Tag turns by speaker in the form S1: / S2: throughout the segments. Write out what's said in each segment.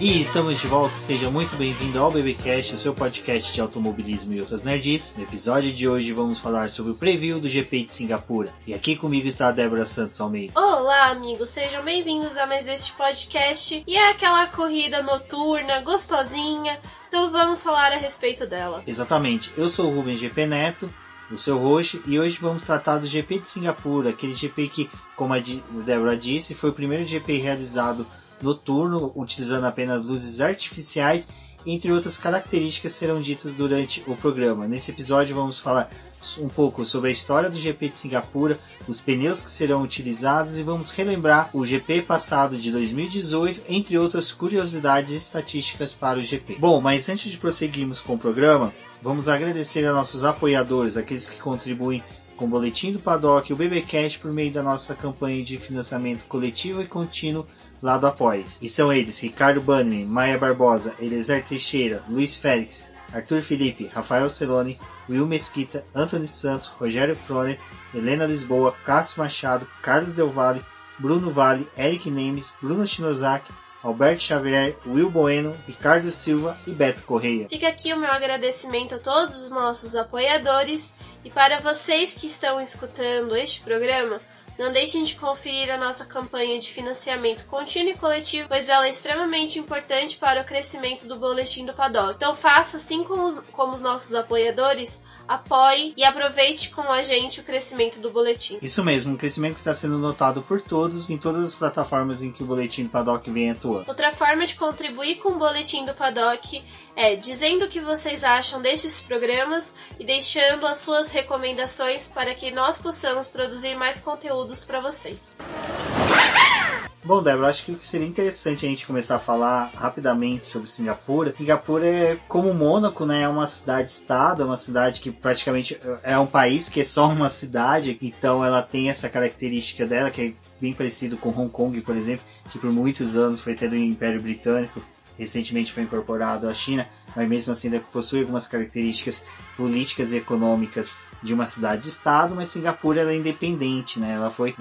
S1: E estamos de volta, seja muito bem-vindo ao BBcast, o seu podcast de automobilismo e outras nerds. No episódio de hoje vamos falar sobre o preview do GP de Singapura. E aqui comigo está a Débora Santos Almeida.
S2: Olá, amigos, sejam bem-vindos a mais este podcast. E é aquela corrida noturna, gostosinha, então vamos falar a respeito dela.
S1: Exatamente, eu sou o Rubens GP Neto, o seu host, e hoje vamos tratar do GP de Singapura, aquele GP que, como a Débora disse, foi o primeiro GP realizado noturno, utilizando apenas luzes artificiais, entre outras características serão ditas durante o programa. Nesse episódio vamos falar um pouco sobre a história do GP de Singapura, os pneus que serão utilizados e vamos relembrar o GP passado de 2018, entre outras curiosidades estatísticas para o GP. Bom, mas antes de prosseguirmos com o programa, vamos agradecer a nossos apoiadores, aqueles que contribuem com o Boletim do Paddock e o BBcast por meio da nossa campanha de financiamento coletivo e contínuo lá do Apoies. E são eles Ricardo Bannerman, Maia Barbosa, Eliezer Teixeira, Luiz Félix, Arthur Felipe, Rafael Celone, Will Mesquita, Anthony Santos, Rogério Froner, Helena Lisboa, Cássio Machado, Carlos Del Valle, Bruno Vale, Eric Nemes, Bruno Shinozaki, Alberto Xavier, Will Bueno, Ricardo Silva e Beto Correia.
S2: Fica aqui o meu agradecimento a todos os nossos apoiadores e para vocês que estão escutando este programa, não deixem de conferir a nossa campanha de financiamento contínuo e coletivo, pois ela é extremamente importante para o crescimento do boletim do Paddock. Então faça assim como os, como os nossos apoiadores, apoie e aproveite com a gente o crescimento do boletim.
S1: Isso mesmo, um crescimento que está sendo notado por todos em todas as plataformas em que o boletim do Paddock vem atuando.
S2: Outra forma de contribuir com o boletim do Paddock é dizendo o que vocês acham desses programas e deixando as suas recomendações para que nós possamos produzir mais conteúdos para vocês.
S1: Bom, Débora, acho que seria interessante a gente começar a falar rapidamente sobre Singapura. Singapura é como Mônaco, né? É uma cidade-estado, é uma cidade que praticamente é um país que é só uma cidade, então ela tem essa característica dela que é bem parecido com Hong Kong, por exemplo, que por muitos anos foi até do Império Britânico recentemente foi incorporado à China, mas mesmo assim possui algumas características políticas e econômicas de uma cidade-estado, mas Singapura ela é independente, né? Ela foi,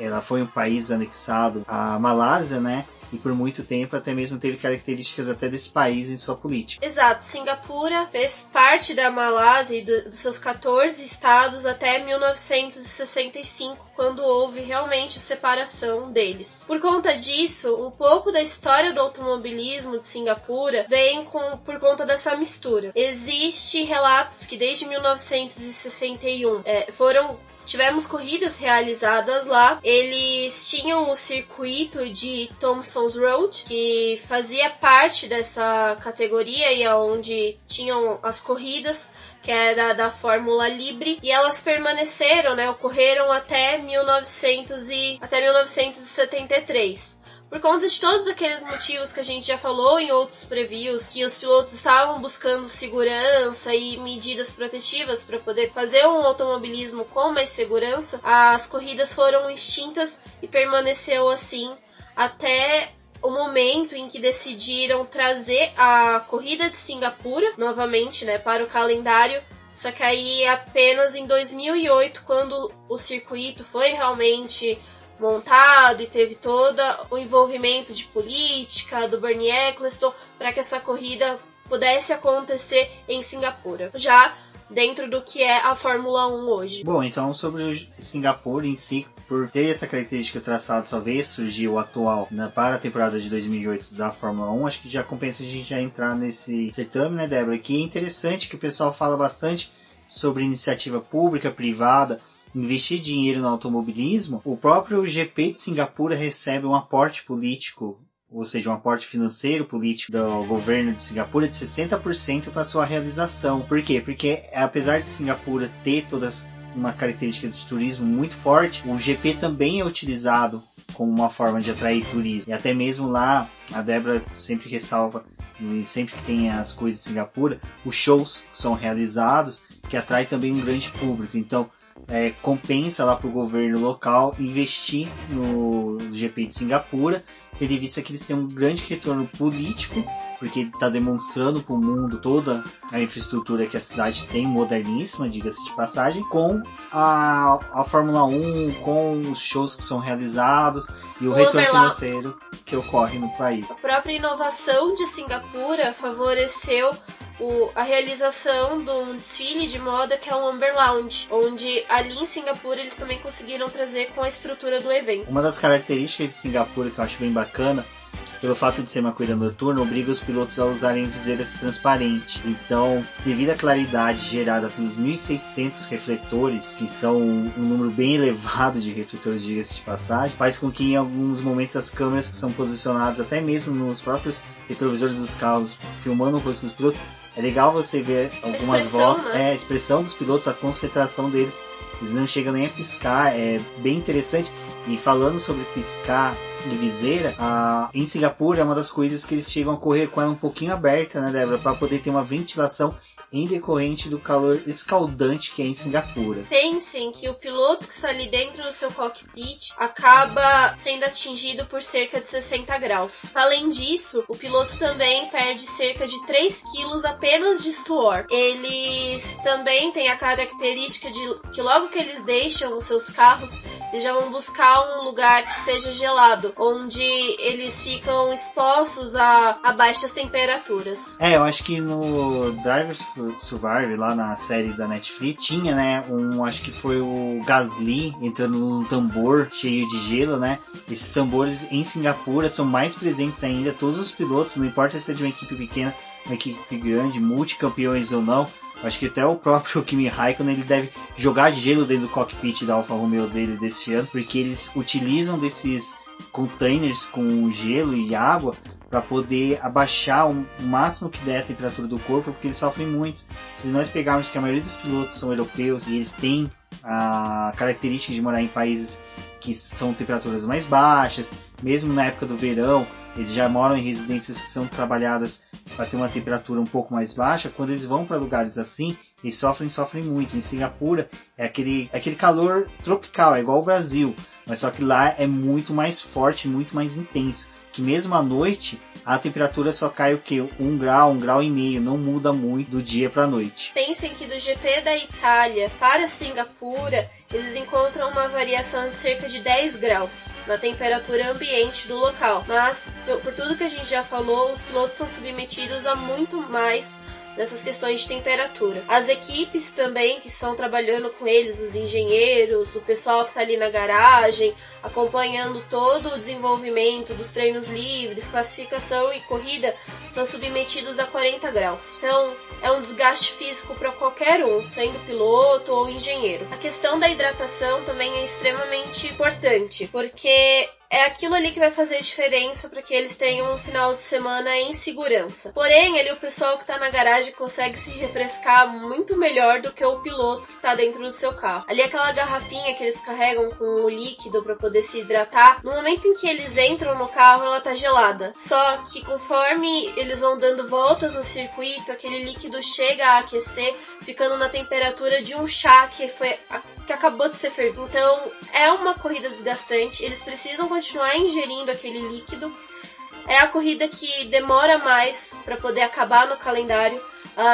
S1: ela foi um país anexado à Malásia, né? E por muito tempo até mesmo teve características até desse país em sua política.
S2: Exato, Singapura fez parte da Malásia e do, dos seus 14 estados até 1965, quando houve realmente a separação deles. Por conta disso, um pouco da história do automobilismo de Singapura vem com, por conta dessa mistura. Existe relatos que desde 1961 é, foram Tivemos corridas realizadas lá. Eles tinham o circuito de Thompson's Road, que fazia parte dessa categoria e onde tinham as corridas que era da Fórmula Libre, e elas permaneceram, né, ocorreram até 1900 e até 1973. Por conta de todos aqueles motivos que a gente já falou em outros previews, que os pilotos estavam buscando segurança e medidas protetivas para poder fazer um automobilismo com mais segurança, as corridas foram extintas e permaneceu assim até o momento em que decidiram trazer a corrida de Singapura novamente, né, para o calendário. Só que aí apenas em 2008, quando o circuito foi realmente montado e teve todo o envolvimento de política do Bernie Eccleston para que essa corrida pudesse acontecer em Singapura. Já dentro do que é a Fórmula 1 hoje.
S1: Bom, então sobre Singapura em si, por ter essa característica traçada só veio surgir o atual né, para a temporada de 2008 da Fórmula 1, acho que já compensa a gente já entrar nesse certame, né, Débora? Que é interessante que o pessoal fala bastante sobre iniciativa pública, privada, investir dinheiro no automobilismo, o próprio GP de Singapura recebe um aporte político ou seja, um aporte financeiro político do governo de Singapura de 60% para sua realização. Por quê? Porque apesar de Singapura ter todas uma característica de turismo muito forte, o GP também é utilizado como uma forma de atrair turismo. E até mesmo lá, a Débora sempre ressalva, sempre que tem as coisas de Singapura, os shows são realizados, que atrai também um grande público. Então, é, compensa lá para o governo local investir no GP de Singapura, tendo em vista que eles têm um grande retorno político, porque está demonstrando para o mundo toda a infraestrutura que a cidade tem, moderníssima, diga-se de passagem, com a, a Fórmula 1, com os shows que são realizados e o, o retorno financeiro que ocorre no país.
S2: A própria inovação de Singapura favoreceu o, a realização de um desfile de moda que é o Amber Lounge, onde ali em Singapura eles também conseguiram trazer com a estrutura do evento.
S1: Uma das características de Singapura que eu acho bem bacana pelo fato de ser uma corrida noturna, obriga os pilotos a usarem viseiras transparentes. Então, devido à claridade gerada pelos 1.600 refletores, que são um número bem elevado de refletores, de de passagem, faz com que em alguns momentos as câmeras que são posicionadas até mesmo nos próprios retrovisores dos carros, filmando o rosto dos pilotos, é legal você ver algumas voltas, né? é, a expressão dos pilotos, a concentração deles, eles não chegam nem a piscar, é bem interessante. E falando sobre piscar de viseira, a, em Singapura é uma das coisas que eles chegam a correr com ela um pouquinho aberta, né, Débora, para poder ter uma ventilação em decorrente do calor escaldante que é em Singapura.
S2: Pensem que o piloto que está ali dentro do seu cockpit acaba sendo atingido por cerca de 60 graus. Além disso, o piloto também perde cerca de 3 quilos apenas de suor. Eles também têm a característica de que logo que eles deixam os seus carros, eles já vão buscar um lugar que seja gelado, onde eles ficam expostos a, a baixas temperaturas.
S1: É, eu acho que no Drivers Survive, lá na série da Netflix, tinha, né, um, acho que foi o Gasly entrando num tambor cheio de gelo, né? Esses tambores em Singapura são mais presentes ainda, todos os pilotos, não importa se é de uma equipe pequena, uma equipe grande, multicampeões ou não, acho que até o próprio Kimi Raikkonen ele deve jogar gelo dentro do cockpit da Alfa Romeo dele desse ano, porque eles utilizam desses containers com gelo e água para poder abaixar o máximo que der a temperatura do corpo, porque eles sofrem muito. Se nós pegarmos que a maioria dos pilotos são europeus e eles têm a característica de morar em países que são temperaturas mais baixas, mesmo na época do verão, eles já moram em residências que são trabalhadas para ter uma temperatura um pouco mais baixa. Quando eles vão para lugares assim, eles sofrem, sofrem muito. Em Singapura é aquele, é aquele calor tropical, é igual ao Brasil, mas só que lá é muito mais forte, muito mais intenso que mesmo à noite a temperatura só cai o que? Um grau, um grau e meio, não muda muito do dia para a noite.
S2: Pensem que do GP da Itália para Singapura eles encontram uma variação de cerca de 10 graus na temperatura ambiente do local. Mas, por tudo que a gente já falou, os pilotos são submetidos a muito mais nessas questões de temperatura. As equipes também que estão trabalhando com eles, os engenheiros, o pessoal que está ali na garagem, acompanhando todo o desenvolvimento dos treinos livres, classificação e corrida, são submetidos a 40 graus. Então, é um desgaste físico para qualquer um, sendo piloto ou engenheiro. A questão da hidratação também é extremamente importante, porque é aquilo ali que vai fazer diferença para que eles tenham um final de semana em segurança. Porém, ali o pessoal que está na garagem consegue se refrescar muito melhor do que o piloto que está dentro do seu carro. Ali aquela garrafinha que eles carregam com o líquido para poder se hidratar, no momento em que eles entram no carro, ela tá gelada. Só que conforme eles vão dando voltas no circuito, aquele líquido chega a aquecer, ficando na temperatura de um chá que foi que acabou de ser fervido. Então, é uma corrida desgastante. Eles precisam continuar ingerindo aquele líquido. É a corrida que demora mais para poder acabar no calendário.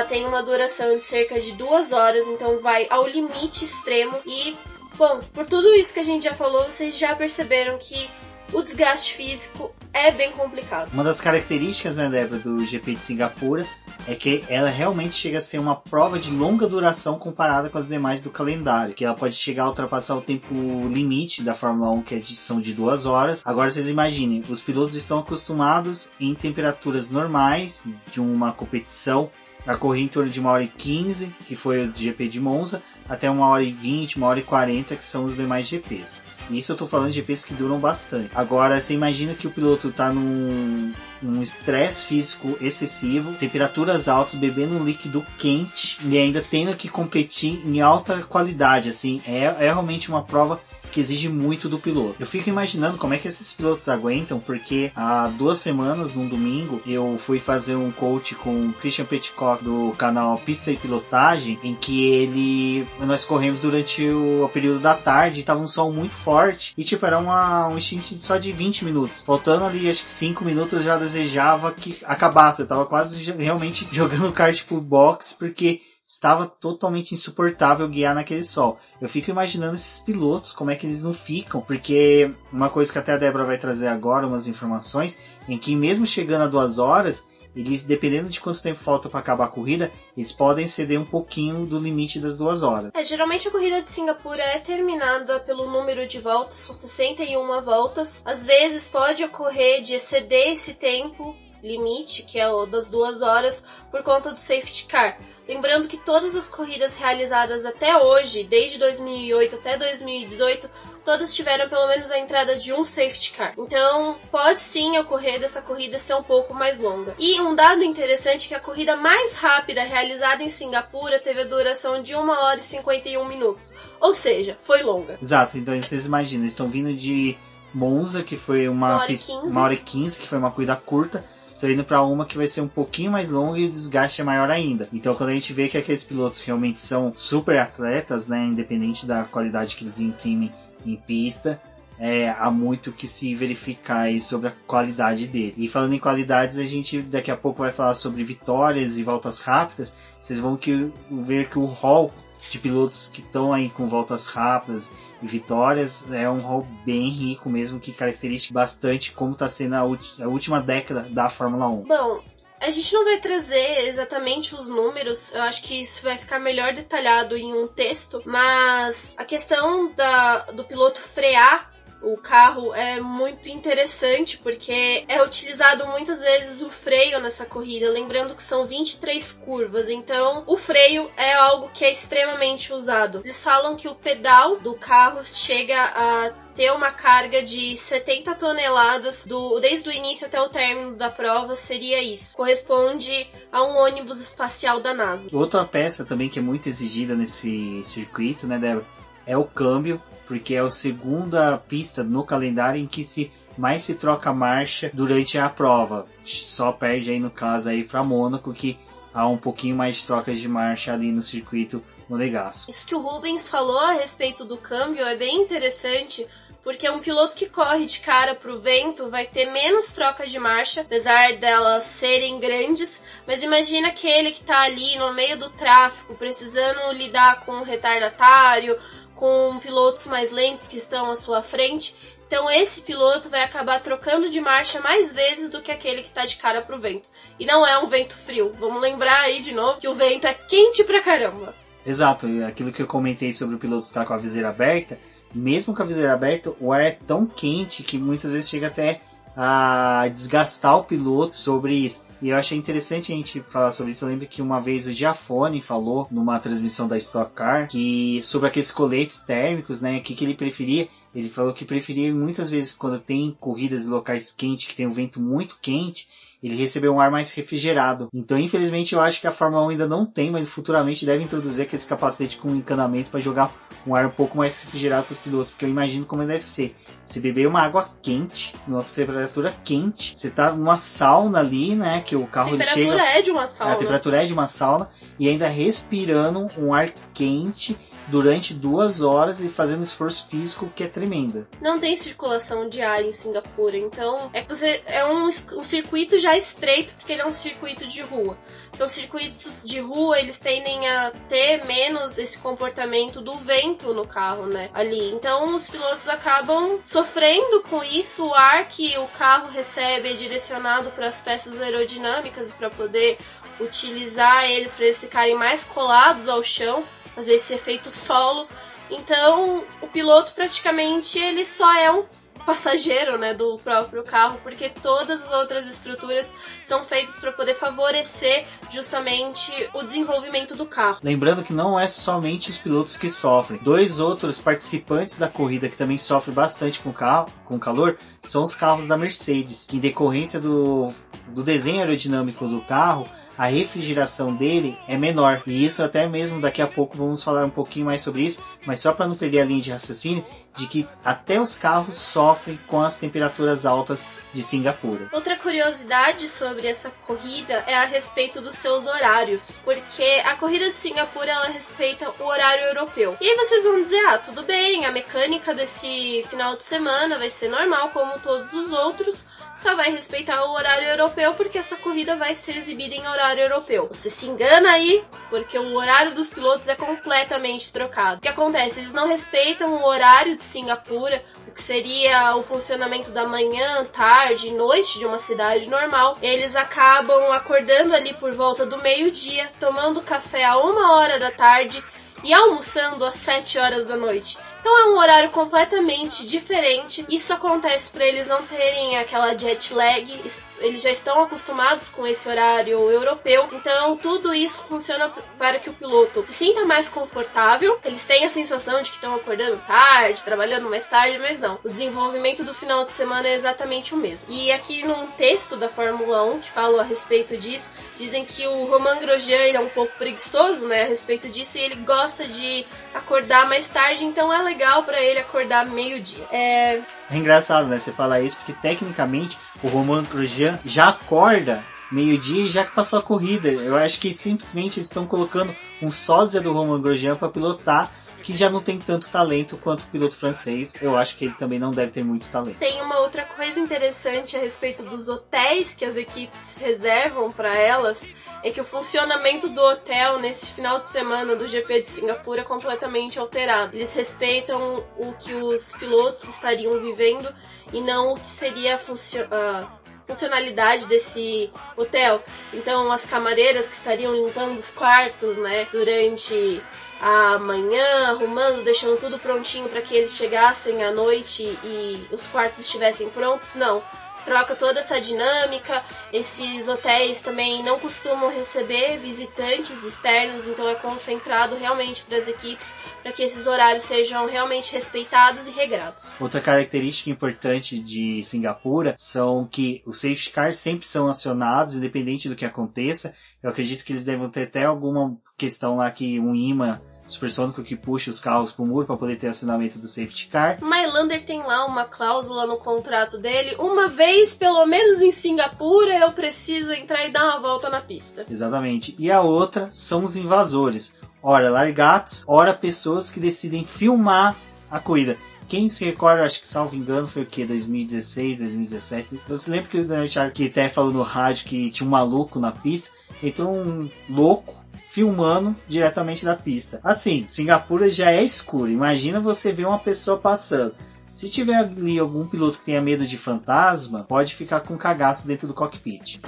S2: Tem uma duração de cerca de duas horas, então vai ao limite extremo. E, bom, por tudo isso que a gente já falou, vocês já perceberam que o desgaste físico é bem complicado.
S1: Uma das características, né, Débora, do GP de Singapura é que ela realmente chega a ser uma prova de longa duração comparada com as demais do calendário, que ela pode chegar a ultrapassar o tempo limite da Fórmula 1, que é de, são de duas horas. Agora vocês imaginem, os pilotos estão acostumados em temperaturas normais de uma competição a correr em torno de uma hora e 15, que foi o GP de Monza, até uma hora e 20, uma hora e 40, que são os demais GPs. Isso eu tô falando de GPs que duram bastante. Agora, você imagina que o piloto tá num estresse físico excessivo, temperaturas altas, bebendo um líquido quente e ainda tendo que competir em alta qualidade, assim, é, é realmente uma prova que exige muito do piloto. Eu fico imaginando como é que esses pilotos aguentam, porque há duas semanas, num domingo, eu fui fazer um coach com o Christian Petkoff do canal Pista e Pilotagem, em que ele nós corremos durante o, o período da tarde, e tava um sol muito forte e tipo era uma, um stint só de 20 minutos. Faltando ali acho que 5 minutos eu já desejava que acabasse. Eu tava quase realmente jogando kart pro box porque estava totalmente insuportável guiar naquele sol. Eu fico imaginando esses pilotos, como é que eles não ficam, porque uma coisa que até a Débora vai trazer agora, umas informações, em que mesmo chegando a duas horas, eles, dependendo de quanto tempo falta para acabar a corrida, eles podem ceder um pouquinho do limite das duas horas.
S2: É, geralmente a corrida de Singapura é terminada pelo número de voltas, são 61 voltas. Às vezes pode ocorrer de exceder esse tempo limite, que é o das duas horas, por conta do safety car. Lembrando que todas as corridas realizadas até hoje, desde 2008 até 2018, todas tiveram pelo menos a entrada de um safety car. Então, pode sim ocorrer dessa corrida ser um pouco mais longa. E um dado interessante é que a corrida mais rápida realizada em Singapura teve a duração de 1 hora e 51 minutos. Ou seja, foi longa.
S1: Exato, então vocês imaginam, eles estão vindo de Monza, que foi uma,
S2: Uma hora e 15.
S1: uma hora e 15, que foi uma corrida curta. Tô indo para uma que vai ser um pouquinho mais longa e o desgaste é maior ainda. Então quando a gente vê que aqueles pilotos realmente são super atletas, né, independente da qualidade que eles imprimem em pista, é, há muito que se verificar aí sobre a qualidade dele. E falando em qualidades, a gente daqui a pouco vai falar sobre vitórias e voltas rápidas. Vocês vão que, ver que o hall de pilotos que estão aí com voltas rápidas vitórias é um hall bem rico mesmo, que caracteriza bastante como está sendo a, a última década da Fórmula 1.
S2: Bom, a gente não vai trazer exatamente os números, eu acho que isso vai ficar melhor detalhado em um texto, mas a questão da, do piloto frear o carro é muito interessante porque é utilizado muitas vezes o freio nessa corrida, lembrando que são 23 curvas, então o freio é algo que é extremamente usado. Eles falam que o pedal do carro chega a ter uma carga de 70 toneladas do desde o início até o término da prova seria isso. Corresponde a um ônibus espacial da NASA.
S1: Outra peça também que é muito exigida nesse circuito, né, Débora, é o câmbio, porque é a segunda pista no calendário em que se mais se troca marcha durante a prova. Só perde aí no caso aí para Mônaco que há um pouquinho mais de trocas de marcha ali no circuito monegasco.
S2: Isso que o Rubens falou a respeito do câmbio é bem interessante, porque um piloto que corre de cara pro vento vai ter menos troca de marcha, apesar delas serem grandes, mas imagina aquele que tá ali no meio do tráfego, precisando lidar com o retardatário, com pilotos mais lentos que estão à sua frente. Então esse piloto vai acabar trocando de marcha mais vezes do que aquele que tá de cara pro vento. E não é um vento frio. Vamos lembrar aí de novo que o vento é quente pra caramba.
S1: Exato, e aquilo que eu comentei sobre o piloto ficar com a viseira aberta, mesmo com a viseira aberta, o ar é tão quente que muitas vezes chega até a desgastar o piloto sobre isso. E eu achei interessante a gente falar sobre isso. Eu lembro que uma vez o Giafone falou numa transmissão da Stock Car que sobre aqueles coletes térmicos, né? O que, que ele preferia. Ele falou que preferia muitas vezes quando tem corridas em locais quentes, que tem um vento muito quente, ele recebeu um ar mais refrigerado. Então, infelizmente, eu acho que a Fórmula 1 ainda não tem, mas futuramente deve introduzir aqueles capacetes com encanamento para jogar um ar um pouco mais refrigerado para os pilotos, porque eu imagino como deve ser. Você beber uma água quente, numa temperatura quente, você tá numa sauna ali, né, que o
S2: A
S1: carro ele
S2: temperatura
S1: chega
S2: é de uma
S1: a
S2: sauna.
S1: temperatura é de uma sauna e ainda respirando um ar quente durante duas horas e fazendo esforço físico que é tremenda.
S2: Não tem circulação de ar em Singapura, então é você é um, um circuito já estreito porque ele é um circuito de rua. Então circuitos de rua eles tendem a ter menos esse comportamento do vento no carro, né? Ali. Então os pilotos acabam sofrendo com isso. O ar que o carro recebe é direcionado para as peças aerodinâmicas para poder utilizar eles para eles ficarem mais colados ao chão fazer esse efeito solo. Então, o piloto praticamente ele só é um passageiro, né, do próprio carro, porque todas as outras estruturas são feitas para poder favorecer justamente o desenvolvimento do carro.
S1: Lembrando que não é somente os pilotos que sofrem. Dois outros participantes da corrida que também sofrem bastante com o carro, com calor, são os carros da Mercedes, que em decorrência do, do desenho aerodinâmico do carro, a refrigeração dele é menor. E isso até mesmo daqui a pouco vamos falar um pouquinho mais sobre isso, mas só para não perder a linha de raciocínio, de que até os carros sofrem com as temperaturas altas de Singapura.
S2: Outra curiosidade sobre essa corrida é a respeito dos seus horários, porque a corrida de Singapura ela respeita o horário europeu. E aí vocês vão dizer: "Ah, tudo bem, a mecânica desse final de semana vai ser normal como todos os outros, só vai respeitar o horário europeu porque essa corrida vai ser exibida em horário europeu". Você se engana aí, porque o horário dos pilotos é completamente trocado. O que acontece? Eles não respeitam o horário de Singapura, o que seria o funcionamento da manhã, tarde noite de uma cidade normal, eles acabam acordando ali por volta do meio-dia, tomando café a uma hora da tarde e almoçando às sete horas da noite. Então é um horário completamente diferente. Isso acontece para eles não terem aquela jet lag. Eles já estão acostumados com esse horário europeu. Então tudo isso funciona para que o piloto se sinta mais confortável. Eles têm a sensação de que estão acordando tarde, trabalhando mais tarde, mas não. O desenvolvimento do final de semana é exatamente o mesmo. E aqui num texto da Fórmula 1 que fala a respeito disso, dizem que o Romain Grosjean é um pouco preguiçoso, né, a respeito disso e ele gosta de acordar mais tarde, então é legal para ele acordar meio-dia.
S1: É... é engraçado, né? Você falar isso, porque tecnicamente o Roman Grosjean já acorda meio-dia já que passou a corrida. Eu acho que simplesmente eles estão colocando um sósia do Roman Grosjean para pilotar que já não tem tanto talento quanto o piloto francês. Eu acho que ele também não deve ter muito talento.
S2: Tem uma outra coisa interessante a respeito dos hotéis que as equipes reservam para elas, é que o funcionamento do hotel nesse final de semana do GP de Singapura é completamente alterado. Eles respeitam o que os pilotos estariam vivendo e não o que seria a funcionalidade desse hotel. Então, as camareiras que estariam limpando os quartos, né, durante amanhã, arrumando, deixando tudo prontinho para que eles chegassem à noite e os quartos estivessem prontos. Não. Troca toda essa dinâmica. Esses hotéis também não costumam receber visitantes externos, então é concentrado realmente para as equipes para que esses horários sejam realmente respeitados e regrados.
S1: Outra característica importante de Singapura são que os safety cars sempre são acionados, independente do que aconteça. Eu acredito que eles devem ter até alguma questão lá que um imã supersônico que puxa os carros pro muro para poder ter acionamento do safety car.
S2: O Mylander tem lá uma cláusula no contrato dele, uma vez pelo menos em Singapura eu preciso entrar e dar uma volta na pista.
S1: Exatamente. E a outra são os invasores. Ora largatos, ora pessoas que decidem filmar a corrida. Quem se recorda, acho que salvo engano, foi o que? 2016, 2017. Eu se lembro que o Daniel Charles até falou no rádio que tinha um maluco na pista. Entrou um louco filmando diretamente da pista. Assim, Singapura já é escuro. Imagina você ver uma pessoa passando. Se tiver ali algum piloto que tenha medo de fantasma, pode ficar com cagaço dentro do cockpit.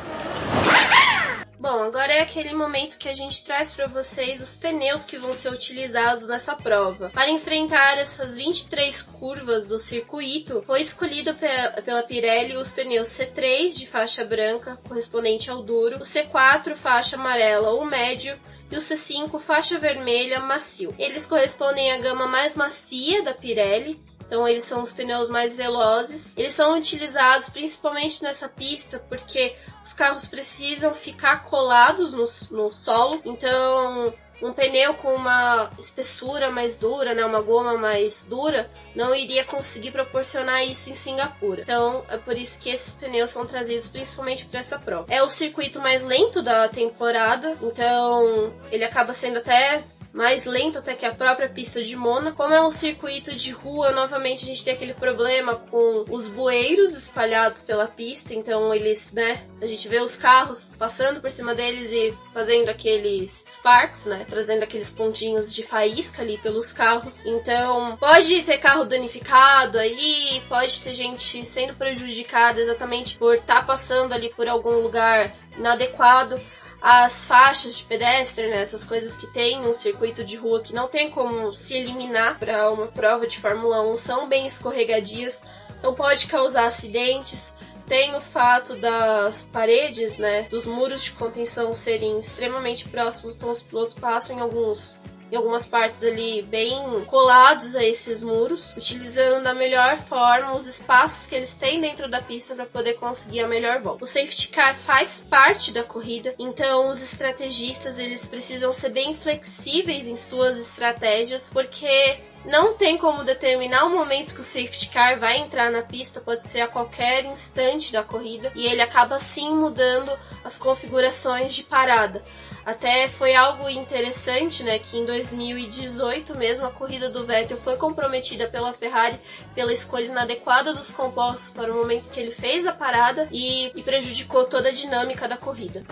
S2: Bom, agora é aquele momento que a gente traz para vocês os pneus que vão ser utilizados nessa prova. Para enfrentar essas 23 curvas do circuito, foi escolhido pela Pirelli os pneus C3 de faixa branca, correspondente ao duro, o C4 faixa amarela ou médio e o C5 faixa vermelha macio. Eles correspondem à gama mais macia da Pirelli, então eles são os pneus mais velozes. Eles são utilizados principalmente nessa pista porque os carros precisam ficar colados no, no solo. Então um pneu com uma espessura mais dura, né, uma goma mais dura, não iria conseguir proporcionar isso em Singapura. Então, é por isso que esses pneus são trazidos principalmente para essa prova. É o circuito mais lento da temporada, então ele acaba sendo até mais lento até que a própria pista de Mônaco. Como é um circuito de rua, novamente a gente tem aquele problema com os bueiros espalhados pela pista, então eles, né, a gente vê os carros passando por cima deles e fazendo aqueles sparks, né, trazendo aqueles pontinhos de faísca ali pelos carros. Então, pode ter carro danificado aí, pode ter gente sendo prejudicada exatamente por estar tá passando ali por algum lugar inadequado as faixas de pedestre, né, essas coisas que tem um circuito de rua que não tem como se eliminar para uma prova de Fórmula 1 são bem escorregadias. não pode causar acidentes. Tem o fato das paredes, né, dos muros de contenção serem extremamente próximos, então os pilotos passam em alguns em algumas partes ali bem colados a esses muros, utilizando da melhor forma os espaços que eles têm dentro da pista para poder conseguir a melhor volta. O safety car faz parte da corrida, então os estrategistas eles precisam ser bem flexíveis em suas estratégias, porque não tem como determinar o momento que o safety car vai entrar na pista, pode ser a qualquer instante da corrida, e ele acaba sim mudando as configurações de parada. Até foi algo interessante, né, que em 2018 mesmo a corrida do Vettel foi comprometida pela Ferrari pela escolha inadequada dos compostos para o momento que ele fez a parada e, e prejudicou toda a dinâmica da corrida.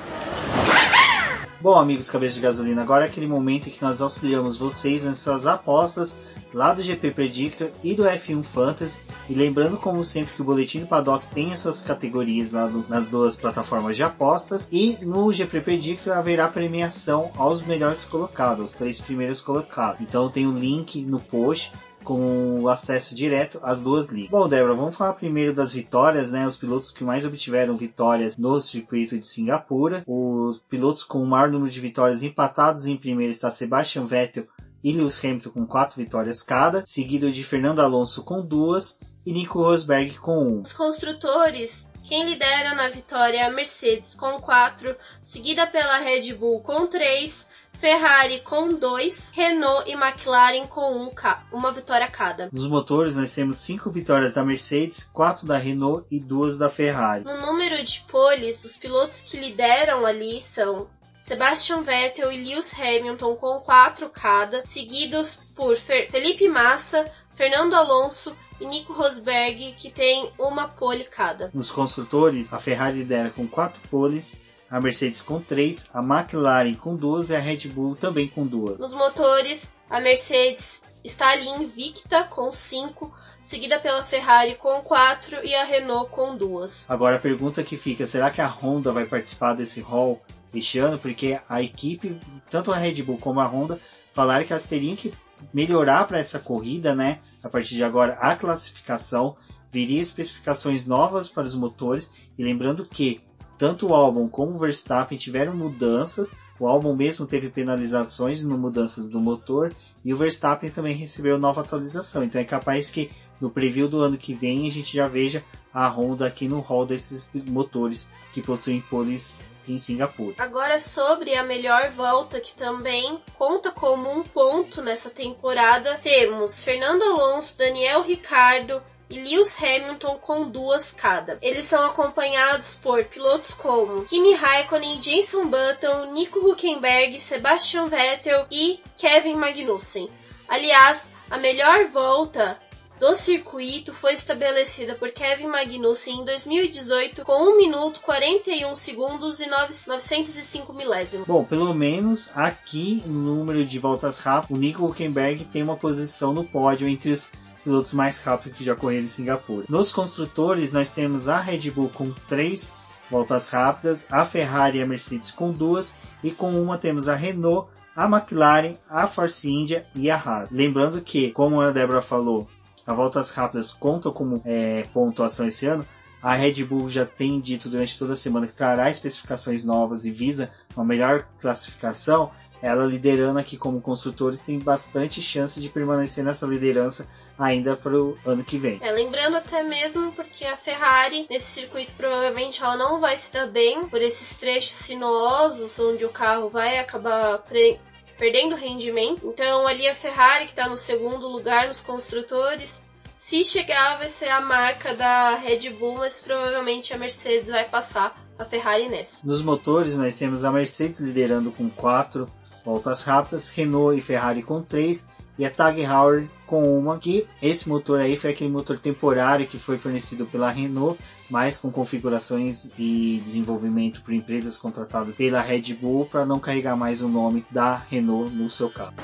S1: Bom, amigos cabeça de gasolina, agora é aquele momento em que nós auxiliamos vocês nas suas apostas lá do GP Predictor e do F1 Fantasy. E lembrando, como sempre, que o Boletim do Paddock tem as suas categorias lá nas duas plataformas de apostas. E no GP Predictor haverá premiação aos melhores colocados, os três primeiros colocados. Então tem o um link no post com acesso direto às duas ligas. Bom, Débora, vamos falar primeiro das vitórias, né? Os pilotos que mais obtiveram vitórias no circuito de Singapura. Os pilotos com o maior número de vitórias empatados em primeiro está Sebastian Vettel e Lewis Hamilton com quatro vitórias cada, seguido de Fernando Alonso com duas e Nico Rosberg com um.
S2: Os construtores quem lidera na vitória é a Mercedes com 4, seguida pela Red Bull com 3, Ferrari com 2, Renault e McLaren com 1, um, uma vitória cada.
S1: Nos motores nós temos 5 vitórias da Mercedes, 4 da Renault e 2 da Ferrari.
S2: No número de poles, os pilotos que lideram ali são Sebastian Vettel e Lewis Hamilton com 4 cada, seguidos por Felipe Massa, Fernando Alonso e Nico Rosberg, que tem uma pole cada.
S1: Nos construtores, a Ferrari lidera com 4 poles, a Mercedes com 3, a McLaren com 2 e a Red Bull também com 2.
S2: Nos motores, a Mercedes está ali invicta com 5, seguida pela Ferrari com 4 e a Renault com 2.
S1: Agora a pergunta que fica, será que a Honda vai participar desse hall este ano, porque a equipe, tanto a Red Bull como a Honda, falaram que elas teriam que melhorar para essa corrida, né? A partir de agora, a classificação viria especificações novas para os motores e lembrando que tanto o Albon como o Verstappen tiveram mudanças. O Albon mesmo teve penalizações no mudanças do motor e o Verstappen também recebeu nova atualização. Então é capaz que no preview do ano que vem a gente já veja a Honda aqui no hall desses motores que possuem poles em Singapura.
S2: Agora sobre a melhor volta que também conta como um ponto nessa temporada, temos Fernando Alonso, Daniel Ricardo, e Lewis Hamilton com duas cada. Eles são acompanhados por pilotos como Kimi Raikkonen, Jenson Button, Nico Huckenberg, Sebastian Vettel e Kevin Magnussen. Aliás, a melhor volta do circuito foi estabelecida por Kevin Magnussen em 2018 com 1 minuto 41 segundos e 905 milésimos.
S1: Bom, pelo menos aqui no número de voltas rápidas, o Nico Huckenberg tem uma posição no pódio entre os pilotos mais rápidos que já correram em Singapura. Nos construtores, nós temos a Red Bull com 3 voltas rápidas, a Ferrari e a Mercedes com duas, e com uma temos a Renault, a McLaren, a Force India e a Haas. Lembrando que, como a Débora falou, a voltas rápidas contam como é, pontuação esse ano, a Red Bull já tem dito durante toda a semana que trará especificações novas e visa uma melhor classificação. Ela liderando aqui como construtores tem bastante chance de permanecer nessa liderança ainda para o ano que vem.
S2: É, lembrando até mesmo porque a Ferrari nesse circuito provavelmente ela não vai se dar bem por esses trechos sinuosos onde o carro vai acabar pre perdendo rendimento. Então ali a Ferrari que está no segundo lugar nos construtores. Se chegar vai ser a marca da Red Bull, mas provavelmente a Mercedes vai passar a Ferrari nessa.
S1: Nos motores nós temos a Mercedes liderando com 4 voltas rápidas, Renault e Ferrari com 3 e a Tag Heuer com uma que esse motor aí foi aquele motor temporário que foi fornecido pela Renault, mas com configurações e desenvolvimento por empresas contratadas pela Red Bull para não carregar mais o nome da Renault no seu carro.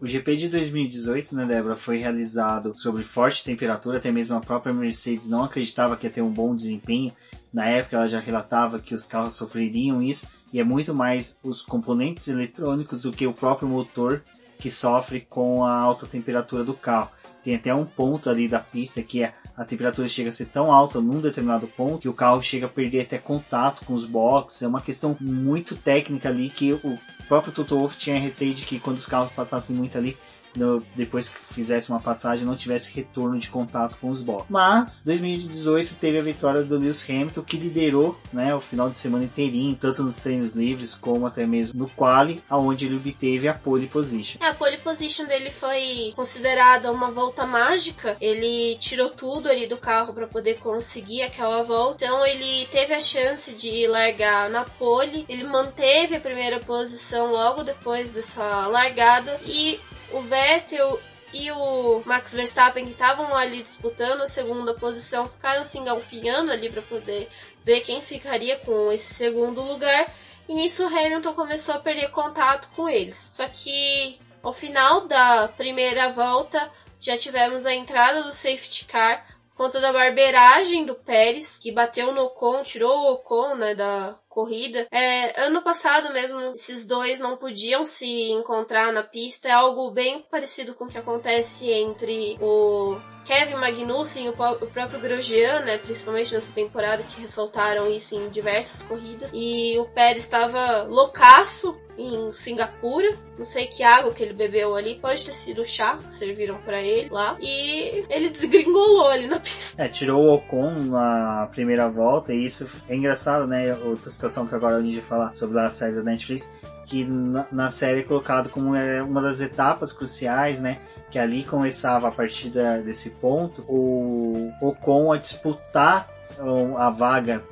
S1: O GP de 2018, né, Débora, foi realizado sob forte temperatura, até mesmo a própria Mercedes não acreditava que ia ter um bom desempenho. Na época ela já relatava que os carros sofreriam isso, e é muito mais os componentes eletrônicos do que o próprio motor que sofre com a alta temperatura do carro. Tem até um ponto ali da pista que é a temperatura chega a ser tão alta num determinado ponto que o carro chega a perder até contato com os boxes. É uma questão muito técnica ali que o próprio Toto Wolff tinha receio de que quando os carros passassem muito ali, no, depois que fizesse uma passagem não tivesse retorno de contato com os boxes. Mas 2018 teve a vitória do Lewis Hamilton que liderou né, o final de semana inteirinho, tanto nos treinos livres como até mesmo no quali, aonde ele obteve a pole position.
S2: É, a pole position dele foi considerada uma volta mágica. Ele tirou tudo ali do carro para poder conseguir aquela volta. Então ele teve a chance de largar na pole. Ele manteve a primeira posição logo depois dessa largada e o Vettel e o Max Verstappen, que estavam ali disputando a segunda posição, ficaram se engalfinhando ali para poder ver quem ficaria com esse segundo lugar. E nisso o Hamilton começou a perder contato com eles. Só que ao final da primeira volta já tivemos a entrada do safety car conta da barbeiragem do Pérez, que bateu no Ocon, tirou o Ocon né, da corrida. É, ano passado mesmo, esses dois não podiam se encontrar na pista. É algo bem parecido com o que acontece entre o Kevin Magnussen e o, próprio Grosjean, né, principalmente nessa temporada, que ressaltaram isso em diversas corridas. E o Pérez estava loucaço em Singapura. Não sei que água que ele bebeu ali. Pode ter sido chá que serviram para ele lá. E ele desgringolou ali na pista.
S1: É, tirou o Ocon na primeira volta. E isso é engraçado, né? Outra situação que agora a gente vai falar sobre a série da Netflix. Que na, na série é colocado como é uma das etapas cruciais, né? Que ali começava a partir da, desse ponto o Ocon a disputar a vaga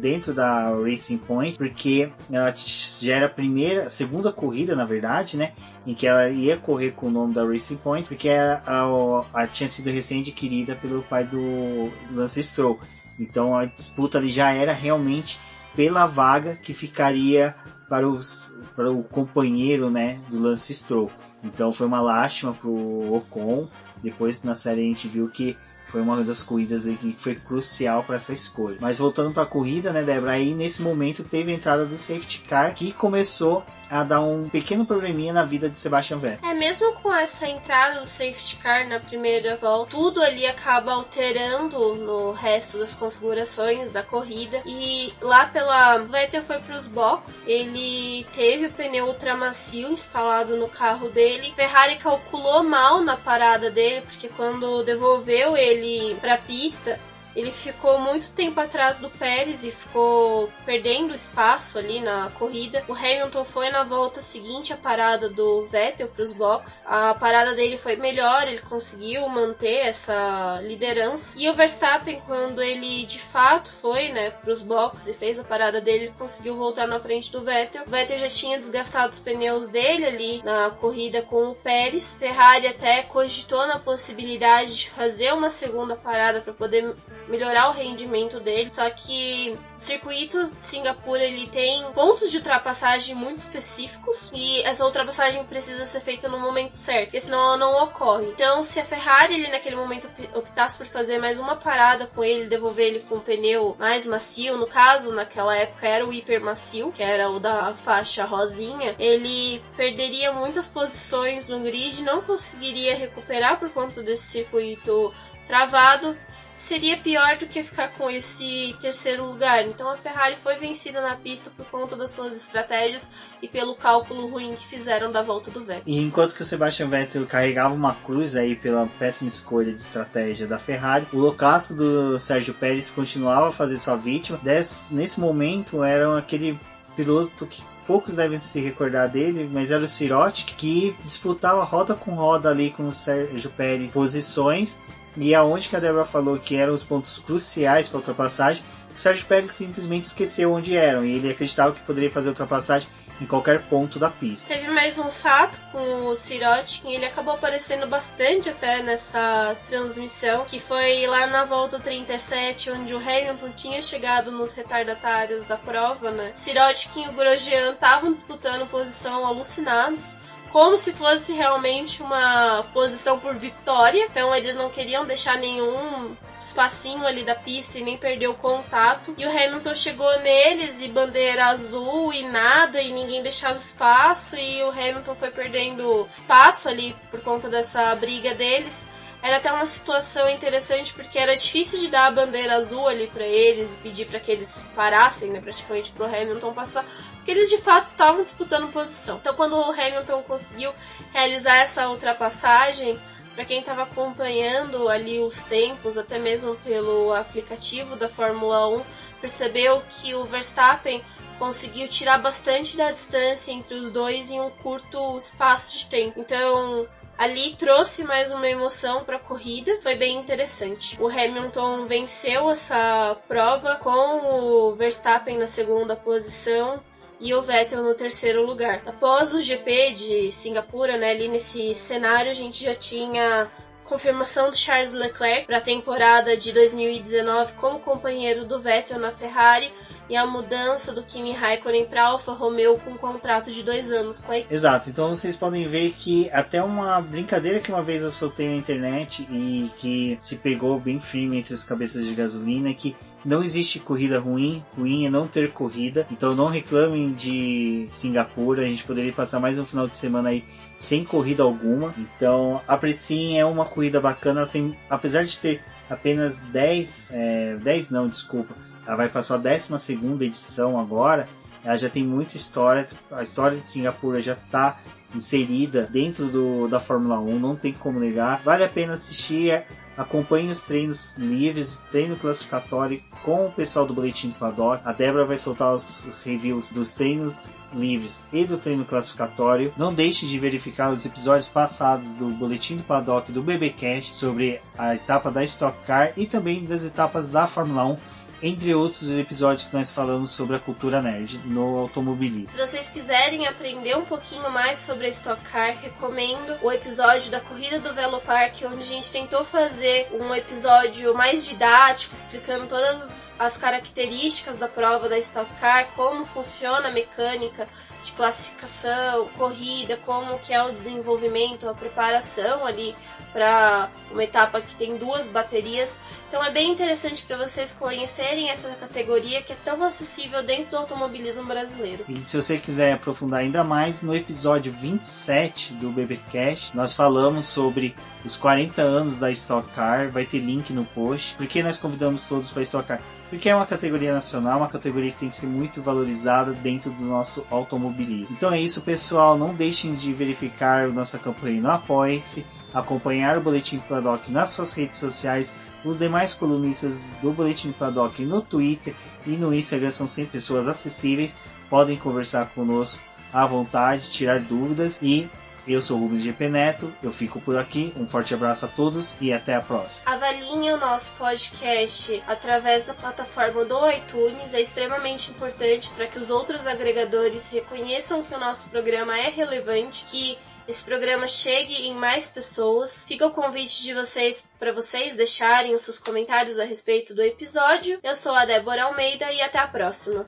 S1: dentro da Racing Point, porque ela já era a primeira, segunda corrida, na verdade, né? Em que ela ia correr com o nome da Racing Point, porque a, a, a tinha sido recém-adquirida pelo pai do Lance Stroll. Então a disputa ali já era realmente pela vaga que ficaria para, os, para o companheiro né, do Lance Stroll. Então foi uma lástima para o Ocon. Depois na série a gente viu que foi uma das corridas que foi crucial para essa escolha. Mas voltando para a corrida, né, Débora? Aí nesse momento teve a entrada do safety car que começou a dar um pequeno probleminha na vida de Sebastian Vettel.
S2: É, mesmo com essa entrada do safety car na primeira volta, tudo ali acaba alterando no resto das configurações da corrida. E lá pela. Vettel foi para os boxes, ele teve o pneu ultramacio instalado no carro dele. Ferrari calculou mal na parada dele, porque quando devolveu ele para a pista, ele ficou muito tempo atrás do Pérez e ficou perdendo espaço ali na corrida. O Hamilton foi na volta seguinte à parada do Vettel para os boxes. A parada dele foi melhor, ele conseguiu manter essa liderança. E o Verstappen, quando ele de fato foi né, para os boxes e fez a parada dele, ele conseguiu voltar na frente do Vettel. O Vettel já tinha desgastado os pneus dele ali na corrida com o Pérez. Ferrari até cogitou na possibilidade de fazer uma segunda parada para poder melhorar o rendimento dele. Só que o circuito de Singapura ele tem pontos de ultrapassagem muito específicos e essa ultrapassagem precisa ser feita no momento certo, porque senão ela não ocorre. Então, se a Ferrari ele naquele momento optasse por fazer mais uma parada com ele, devolver ele com um pneu mais macio, no caso, naquela época era o hiper macio, que era o da faixa rosinha, ele perderia muitas posições no grid, não conseguiria recuperar por conta desse circuito travado seria pior do que ficar com esse terceiro lugar. Então a Ferrari foi vencida na pista por conta das suas estratégias e pelo cálculo ruim que fizeram da volta do Vettel.
S1: E enquanto que o Sebastian Vettel carregava uma cruz aí pela péssima escolha de estratégia da Ferrari, o loucaço do Sérgio Pérez continuava a fazer sua vítima. Des, nesse momento era aquele piloto que poucos devem se recordar dele, mas era o Sirotic que disputava roda com roda ali com o Sérgio Pérez posições e aonde que a Débora falou que eram os pontos cruciais para a ultrapassagem, o Sérgio Pérez simplesmente esqueceu onde eram e ele acreditava que poderia fazer a ultrapassagem em qualquer ponto da pista.
S2: Teve mais um fato com o Sirotkin, ele acabou aparecendo bastante até nessa transmissão, que foi lá na volta 37, onde o Hamilton tinha chegado nos retardatários da prova, né? Sirotkin e o Grosjean estavam disputando posição alucinados como se fosse realmente uma posição por vitória. Então eles não queriam deixar nenhum espacinho ali da pista e nem perder o contato. E o Hamilton chegou neles e bandeira azul e nada e ninguém deixava espaço e o Hamilton foi perdendo espaço ali por conta dessa briga deles. era até uma situação interessante porque era difícil de dar a bandeira azul ali para eles, pedir para que eles parassem, né, praticamente pro Hamilton passar, porque eles de fato estavam disputando posição. Então, quando o Hamilton conseguiu realizar essa ultrapassagem, para quem estava acompanhando ali os tempos, até mesmo pelo aplicativo da Fórmula 1, percebeu que o Verstappen conseguiu tirar bastante da distância entre os dois em um curto espaço de tempo. Então, ali trouxe mais uma emoção para a corrida, foi bem interessante. O Hamilton venceu essa prova com o Verstappen na segunda posição e o Vettel no terceiro lugar. Após o GP de Singapura, né, ali nesse cenário a gente já tinha confirmação do Charles Leclerc para a temporada de 2019 como companheiro do Vettel na Ferrari e a mudança do Kimi Raikkonen para Alfa Romeo com um contrato de dois anos com a equipe.
S1: Exato, então vocês podem ver que até uma brincadeira que uma vez eu soltei na internet e que se pegou bem firme entre as cabeças de gasolina é que não existe corrida ruim, ruim é não ter corrida. Então não reclamem de Singapura, a gente poderia passar mais um final de semana aí sem corrida alguma. Então apreciem, é uma corrida bacana. Tem, apesar de ter apenas 10, é, 10 não, desculpa, ela vai passar a 12 edição agora. Ela já tem muita história. A história de Singapura já está inserida dentro do, da Fórmula 1, não tem como negar. Vale a pena assistir. Acompanhe os treinos livres, treino classificatório com o pessoal do Boletim do Paddock. A Débora vai soltar os reviews dos treinos livres e do treino classificatório. Não deixe de verificar os episódios passados do Boletim do Paddock do BBcast sobre a etapa da Stock Car e também das etapas da Fórmula 1 entre outros episódios que nós falamos sobre a cultura nerd no automobilismo.
S2: Se vocês quiserem aprender um pouquinho mais sobre a Stock Car, recomendo o episódio da Corrida do Velo Parque, onde a gente tentou fazer um episódio mais didático, explicando todas as características da prova da Stock Car, como funciona a mecânica de classificação, corrida, como que é o desenvolvimento, a preparação ali para uma etapa que tem duas baterias. Então é bem interessante para vocês conhecerem essa categoria que é tão acessível dentro do automobilismo brasileiro.
S1: E se você quiser aprofundar ainda mais, no episódio 27 do BBcast, nós falamos sobre os 40 anos da Stock Car, vai ter link no post. Por que nós convidamos todos para Stock Car? Porque é uma categoria nacional, uma categoria que tem que ser muito valorizada dentro do nosso automobilismo. Então é isso, pessoal. Não deixem de verificar nossa campanha no Apoie-se acompanhar o Boletim Paddock nas suas redes sociais. Os demais colunistas do Boletim Paddock no Twitter e no Instagram são sempre pessoas acessíveis, podem conversar conosco à vontade, tirar dúvidas e eu sou o Rubens GP Neto, eu fico por aqui. Um forte abraço a todos e até a próxima.
S2: Avaliem o nosso podcast através da plataforma do iTunes, é extremamente importante para que os outros agregadores reconheçam que o nosso programa é relevante, que esse programa chegue em mais pessoas. Fica o convite de vocês para vocês deixarem os seus comentários a respeito do episódio. Eu sou a Débora Almeida e até a próxima.